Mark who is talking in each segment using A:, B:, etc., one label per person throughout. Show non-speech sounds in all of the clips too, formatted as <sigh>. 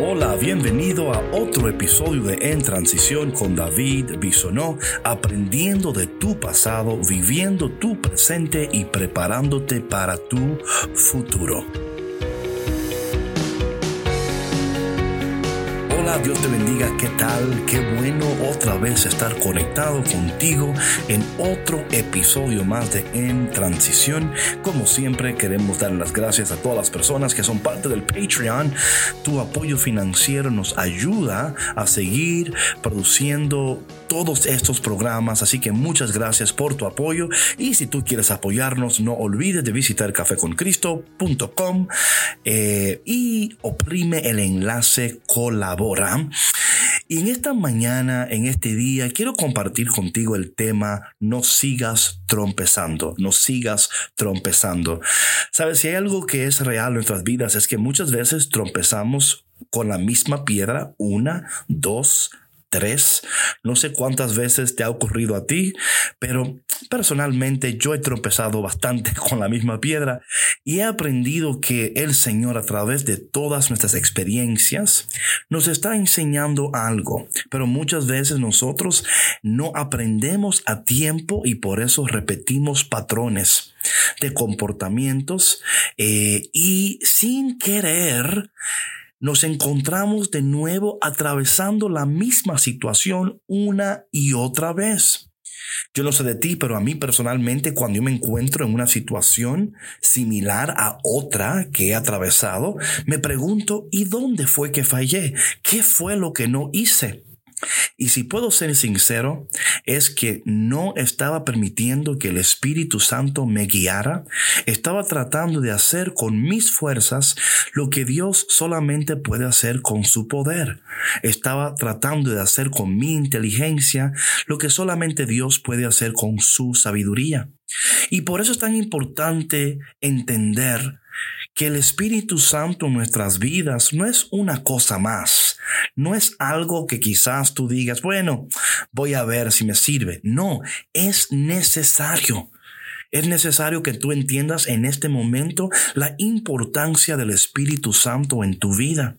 A: Hola, bienvenido a otro episodio de En Transición con David Bisonó, aprendiendo de tu pasado, viviendo tu presente y preparándote para tu futuro. Dios te bendiga, ¿qué tal? Qué bueno otra vez estar conectado contigo en otro episodio más de En Transición. Como siempre, queremos dar las gracias a todas las personas que son parte del Patreon. Tu apoyo financiero nos ayuda a seguir produciendo todos estos programas, así que muchas gracias por tu apoyo y si tú quieres apoyarnos, no olvides de visitar cafeconcristo.com eh, y oprime el enlace colabora. Y en esta mañana, en este día, quiero compartir contigo el tema no sigas trompezando, no sigas trompezando. Sabes, si hay algo que es real en nuestras vidas es que muchas veces trompezamos con la misma piedra una, dos. No sé cuántas veces te ha ocurrido a ti, pero personalmente yo he tropezado bastante <laughs> con la misma piedra y he aprendido que el Señor a través de todas nuestras experiencias nos está enseñando algo, pero muchas veces nosotros no aprendemos a tiempo y por eso repetimos patrones de comportamientos eh, y sin querer nos encontramos de nuevo atravesando la misma situación una y otra vez. Yo no sé de ti, pero a mí personalmente cuando yo me encuentro en una situación similar a otra que he atravesado, me pregunto, ¿y dónde fue que fallé? ¿Qué fue lo que no hice? Y si puedo ser sincero, es que no estaba permitiendo que el Espíritu Santo me guiara, estaba tratando de hacer con mis fuerzas lo que Dios solamente puede hacer con su poder. Estaba tratando de hacer con mi inteligencia lo que solamente Dios puede hacer con su sabiduría. Y por eso es tan importante entender que el Espíritu Santo en nuestras vidas no es una cosa más, no es algo que quizás tú digas, bueno, voy a ver si me sirve. No, es necesario. Es necesario que tú entiendas en este momento la importancia del Espíritu Santo en tu vida.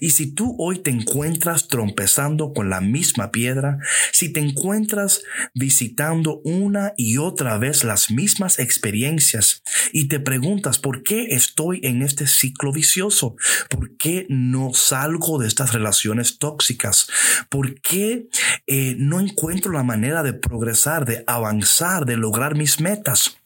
A: Y si tú hoy te encuentras trompezando con la misma piedra, si te encuentras visitando una y otra vez las mismas experiencias y te preguntas por qué estoy en este ciclo vicioso, por qué no salgo de estas relaciones tóxicas, por qué eh, no encuentro la manera de progresar, de avanzar, de lograr mis metas,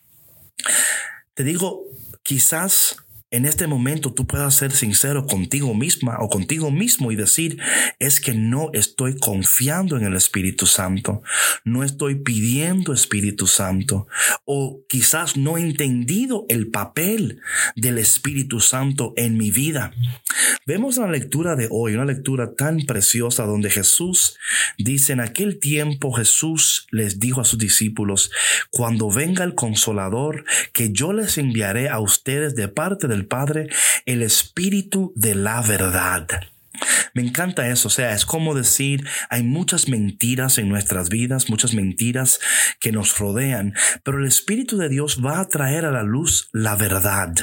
A: te digo, quizás en este momento tú puedas ser sincero contigo misma o contigo mismo y decir, es que no estoy confiando en el Espíritu Santo, no estoy pidiendo Espíritu Santo, o quizás no he entendido el papel del Espíritu Santo en mi vida. Vemos la lectura de hoy, una lectura tan preciosa donde Jesús dice, en aquel tiempo Jesús les dijo a sus discípulos, cuando venga el consolador, que yo les enviaré a ustedes de parte del Padre el Espíritu de la verdad. Me encanta eso, o sea, es como decir, hay muchas mentiras en nuestras vidas, muchas mentiras que nos rodean, pero el Espíritu de Dios va a traer a la luz la verdad.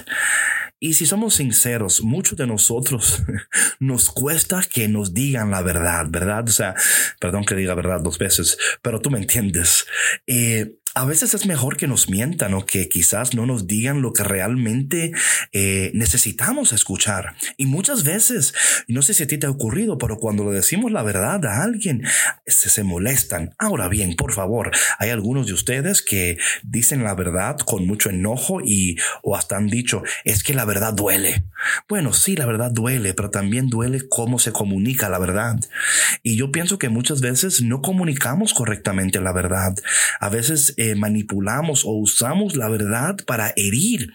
A: Y si somos sinceros, muchos de nosotros <laughs> nos cuesta que nos digan la verdad, ¿verdad? O sea, perdón que diga verdad dos veces, pero tú me entiendes. Eh, a veces es mejor que nos mientan o que quizás no nos digan lo que realmente eh, necesitamos escuchar. Y muchas veces, no sé si a ti te ha ocurrido, pero cuando le decimos la verdad a alguien, se, se molestan. Ahora bien, por favor, hay algunos de ustedes que dicen la verdad con mucho enojo y o hasta han dicho, es que la verdad duele. Bueno, sí, la verdad duele, pero también duele cómo se comunica la verdad. Y yo pienso que muchas veces no comunicamos correctamente la verdad. A veces eh, manipulamos o usamos la verdad para herir.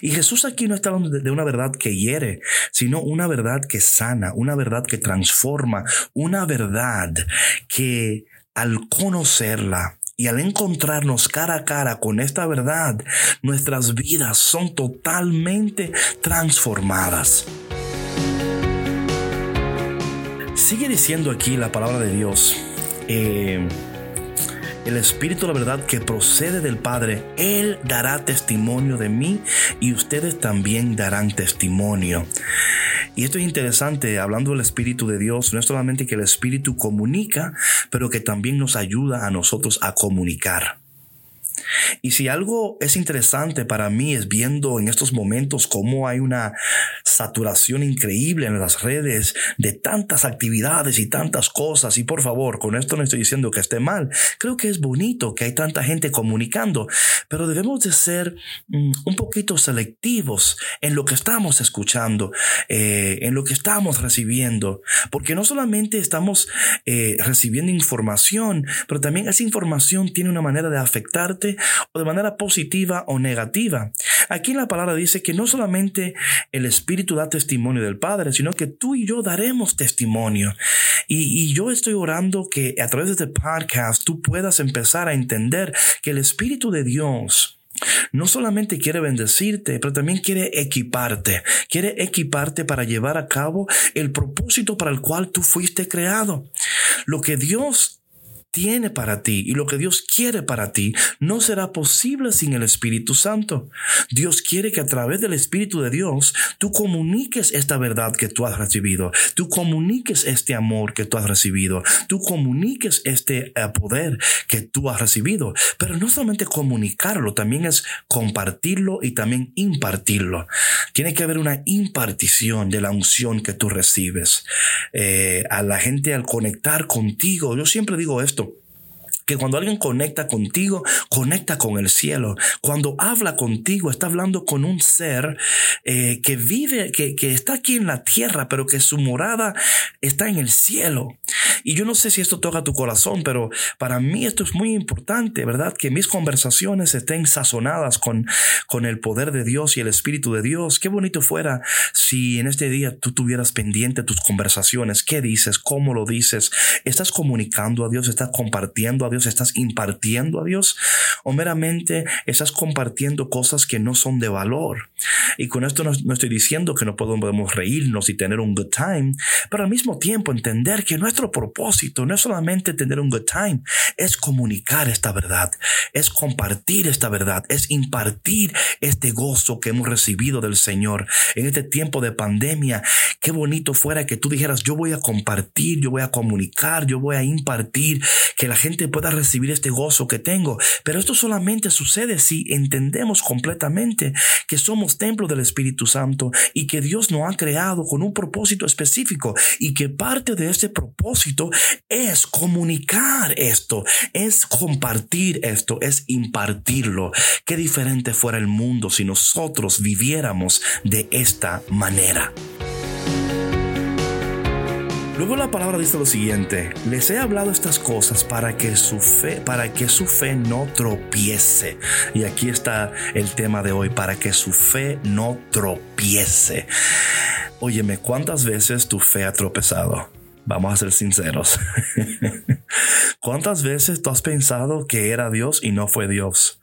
A: Y Jesús aquí no está hablando de una verdad que hiere, sino una verdad que sana, una verdad que transforma, una verdad que al conocerla y al encontrarnos cara a cara con esta verdad, nuestras vidas son totalmente transformadas. Sigue diciendo aquí la palabra de Dios. Eh, el Espíritu, la verdad, que procede del Padre, Él dará testimonio de mí y ustedes también darán testimonio. Y esto es interesante, hablando del Espíritu de Dios, no es solamente que el Espíritu comunica, pero que también nos ayuda a nosotros a comunicar. Y si algo es interesante para mí es viendo en estos momentos cómo hay una saturación increíble en las redes de tantas actividades y tantas cosas. Y por favor, con esto no estoy diciendo que esté mal. Creo que es bonito que hay tanta gente comunicando, pero debemos de ser mm, un poquito selectivos en lo que estamos escuchando, eh, en lo que estamos recibiendo, porque no solamente estamos eh, recibiendo información, pero también esa información tiene una manera de afectarte o de manera positiva o negativa. Aquí la palabra dice que no solamente el Espíritu da testimonio del Padre, sino que tú y yo daremos testimonio. Y, yo estoy orando que a través de este podcast tú puedas empezar a entender que el Espíritu de Dios, no solamente quiere bendecirte, pero también quiere equiparte. Quiere equiparte para llevar a cabo el propósito para el cual tú fuiste creado. Lo que Dios tiene para ti y lo que Dios quiere para ti no será posible sin el Espíritu Santo. Dios quiere que a través del Espíritu de Dios tú comuniques esta verdad que tú has recibido, tú comuniques este amor que tú has recibido, tú comuniques este eh, poder que tú has recibido. Pero no solamente comunicarlo, también es compartirlo y también impartirlo. Tiene que haber una impartición de la unción que tú recibes. Eh, a la gente al conectar contigo, yo siempre digo esto, que cuando alguien conecta contigo, conecta con el cielo. Cuando habla contigo, está hablando con un ser eh, que vive, que, que está aquí en la tierra, pero que su morada está en el cielo. Y yo no sé si esto toca tu corazón, pero para mí esto es muy importante, ¿verdad? Que mis conversaciones estén sazonadas con, con el poder de Dios y el Espíritu de Dios. Qué bonito fuera si en este día tú tuvieras pendiente tus conversaciones. ¿Qué dices? ¿Cómo lo dices? ¿Estás comunicando a Dios? ¿Estás compartiendo a Dios? ¿Estás impartiendo a Dios? ¿O meramente estás compartiendo cosas que no son de valor? Y con esto no, estoy diciendo que no podemos reírnos y tener un good time, pero al mismo tiempo entender que nuestro propósito no es solamente tener un good time, es comunicar esta verdad, es compartir esta verdad, es impartir este gozo que hemos recibido del Señor en este tiempo de pandemia. Qué bonito fuera que tú dijeras, yo voy a compartir, yo voy a comunicar, yo voy a impartir, que la gente pueda recibir este gozo que tengo. Pero esto solamente sucede si entendemos completamente que somos templo del Espíritu Santo y que Dios nos ha creado con un propósito específico y que parte de ese propósito es comunicar esto, es compartir esto, es impartirlo. Qué diferente fuera el mundo si nosotros viviéramos de esta manera. Luego la palabra dice lo siguiente, les he hablado estas cosas para que su fe, para que su fe no tropiece. Y aquí está el tema de hoy, para que su fe no tropiece. Óyeme, ¿cuántas veces tu fe ha tropezado? Vamos a ser sinceros. <laughs> ¿Cuántas veces tú has pensado que era Dios y no fue Dios?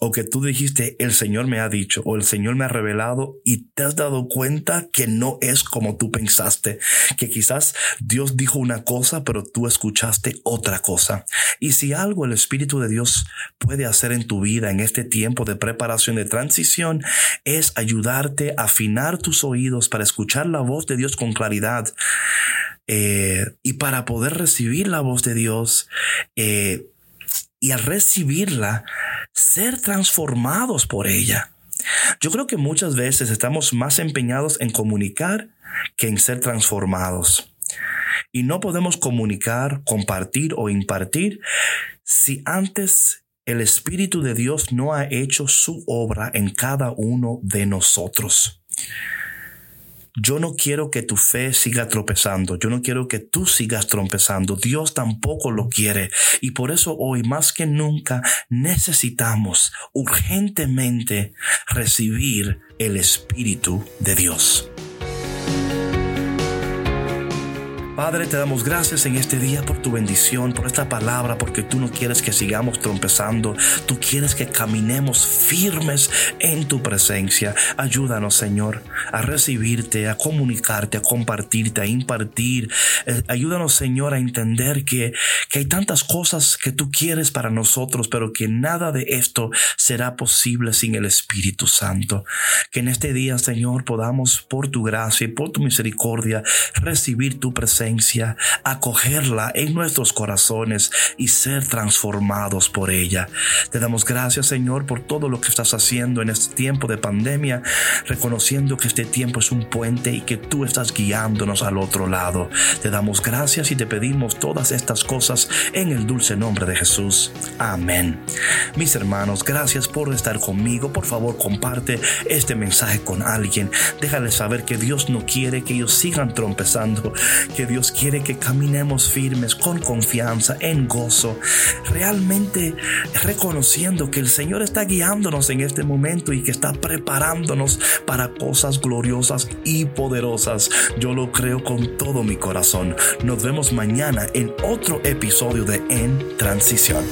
A: O que tú dijiste, el Señor me ha dicho, o el Señor me ha revelado y te has dado cuenta que no es como tú pensaste, que quizás Dios dijo una cosa, pero tú escuchaste otra cosa. Y si algo el Espíritu de Dios puede hacer en tu vida en este tiempo de preparación de transición, es ayudarte a afinar tus oídos para escuchar la voz de Dios con claridad eh, y para poder recibir la voz de Dios eh, y al recibirla, ser transformados por ella. Yo creo que muchas veces estamos más empeñados en comunicar que en ser transformados. Y no podemos comunicar, compartir o impartir si antes el Espíritu de Dios no ha hecho su obra en cada uno de nosotros. Yo no quiero que tu fe siga tropezando. Yo no quiero que tú sigas tropezando. Dios tampoco lo quiere. Y por eso hoy más que nunca necesitamos urgentemente recibir el Espíritu de Dios. Padre, te damos gracias en este día por tu bendición, por esta palabra, porque tú no quieres que sigamos trompezando, tú quieres que caminemos firmes en tu presencia. Ayúdanos, Señor, a recibirte, a comunicarte, a compartirte, a impartir. Eh, ayúdanos, Señor, a entender que, que hay tantas cosas que tú quieres para nosotros, pero que nada de esto será posible sin el Espíritu Santo. Que en este día, Señor, podamos, por tu gracia y por tu misericordia, recibir tu presencia, acogerla en nuestros corazones y ser transformados por ella. Te damos gracias, Señor, por todo lo que estás haciendo en este tiempo de pandemia, reconociendo que este tiempo es un puente y que tú estás guiándonos al otro lado. Te damos gracias y te pedimos todas estas cosas en el dulce nombre de Jesús. Amén. Mis hermanos, gracias por estar conmigo. Por favor, comparte este mensaje con alguien. Déjale saber que Dios no quiere que ellos sigan trompezando, que Dios quiere que caminemos firmes con confianza, en gozo, realmente reconociendo que el Señor está guiándonos en este momento y que está preparándonos para cosas gloriosas y poderosas. Yo lo creo con todo mi corazón. Nos vemos mañana en otro episodio de En Transición.